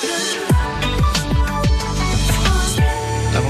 Christmas.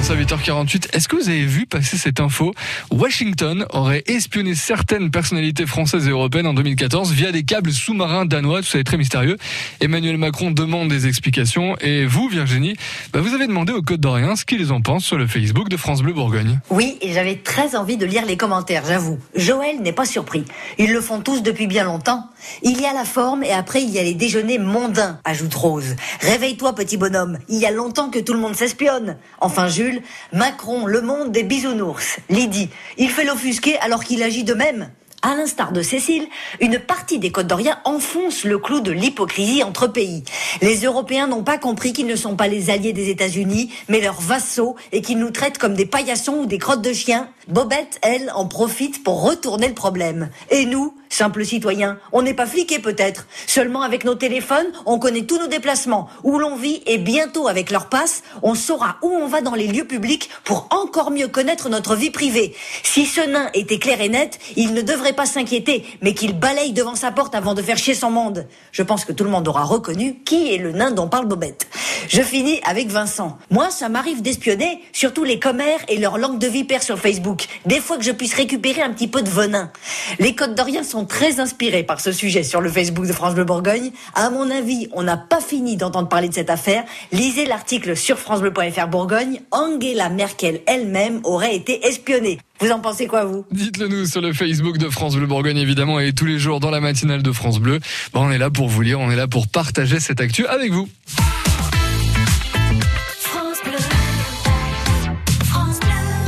Ça, 8h48, est-ce que vous avez vu passer cette info? Washington aurait espionné certaines personnalités françaises et européennes en 2014 via des câbles sous-marins danois, tout ça est très mystérieux. Emmanuel Macron demande des explications et vous, Virginie, bah vous avez demandé aux Côtes d'Orient ce qu'ils en pensent sur le Facebook de France Bleu Bourgogne. Oui, et j'avais très envie de lire les commentaires, j'avoue. Joël n'est pas surpris. Ils le font tous depuis bien longtemps. Il y a la forme et après il y a les déjeuners mondains, ajoute Rose. Réveille-toi petit bonhomme, il y a longtemps que tout le monde s'espionne. Enfin Jules, Macron, le monde des bisounours. Lydie, il fait l'offusquer alors qu'il agit de même. À l'instar de Cécile, une partie des Côtes d'Orient enfonce le clou de l'hypocrisie entre pays. Les Européens n'ont pas compris qu'ils ne sont pas les alliés des États-Unis, mais leurs vassaux, et qu'ils nous traitent comme des paillassons ou des crottes de chiens. Bobette, elle, en profite pour retourner le problème. Et nous, simples citoyens, on n'est pas fliqués peut-être. Seulement avec nos téléphones, on connaît tous nos déplacements, où l'on vit, et bientôt avec leur passe, on saura où on va dans les lieux publics pour encore mieux connaître notre vie privée. Si ce nain était clair et net, il ne devrait pas s'inquiéter, mais qu'il balaye devant sa porte avant de faire chier son monde. Je pense que tout le monde aura reconnu qui est le nain dont parle Bobette. Je finis avec Vincent. Moi, ça m'arrive d'espionner, surtout les commères et leur langue de vipère sur Facebook. Des fois que je puisse récupérer un petit peu de venin. Les Côtes d'Orient sont très inspirés par ce sujet sur le Facebook de France Bleu Bourgogne. À mon avis, on n'a pas fini d'entendre parler de cette affaire. Lisez l'article sur francebleu.fr Bourgogne. Angela Merkel elle-même aurait été espionnée. Vous en pensez quoi, vous? Dites-le nous sur le Facebook de France Bleu Bourgogne, évidemment, et tous les jours dans la matinale de France Bleu. On est là pour vous lire, on est là pour partager cette actu avec vous.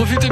Profitez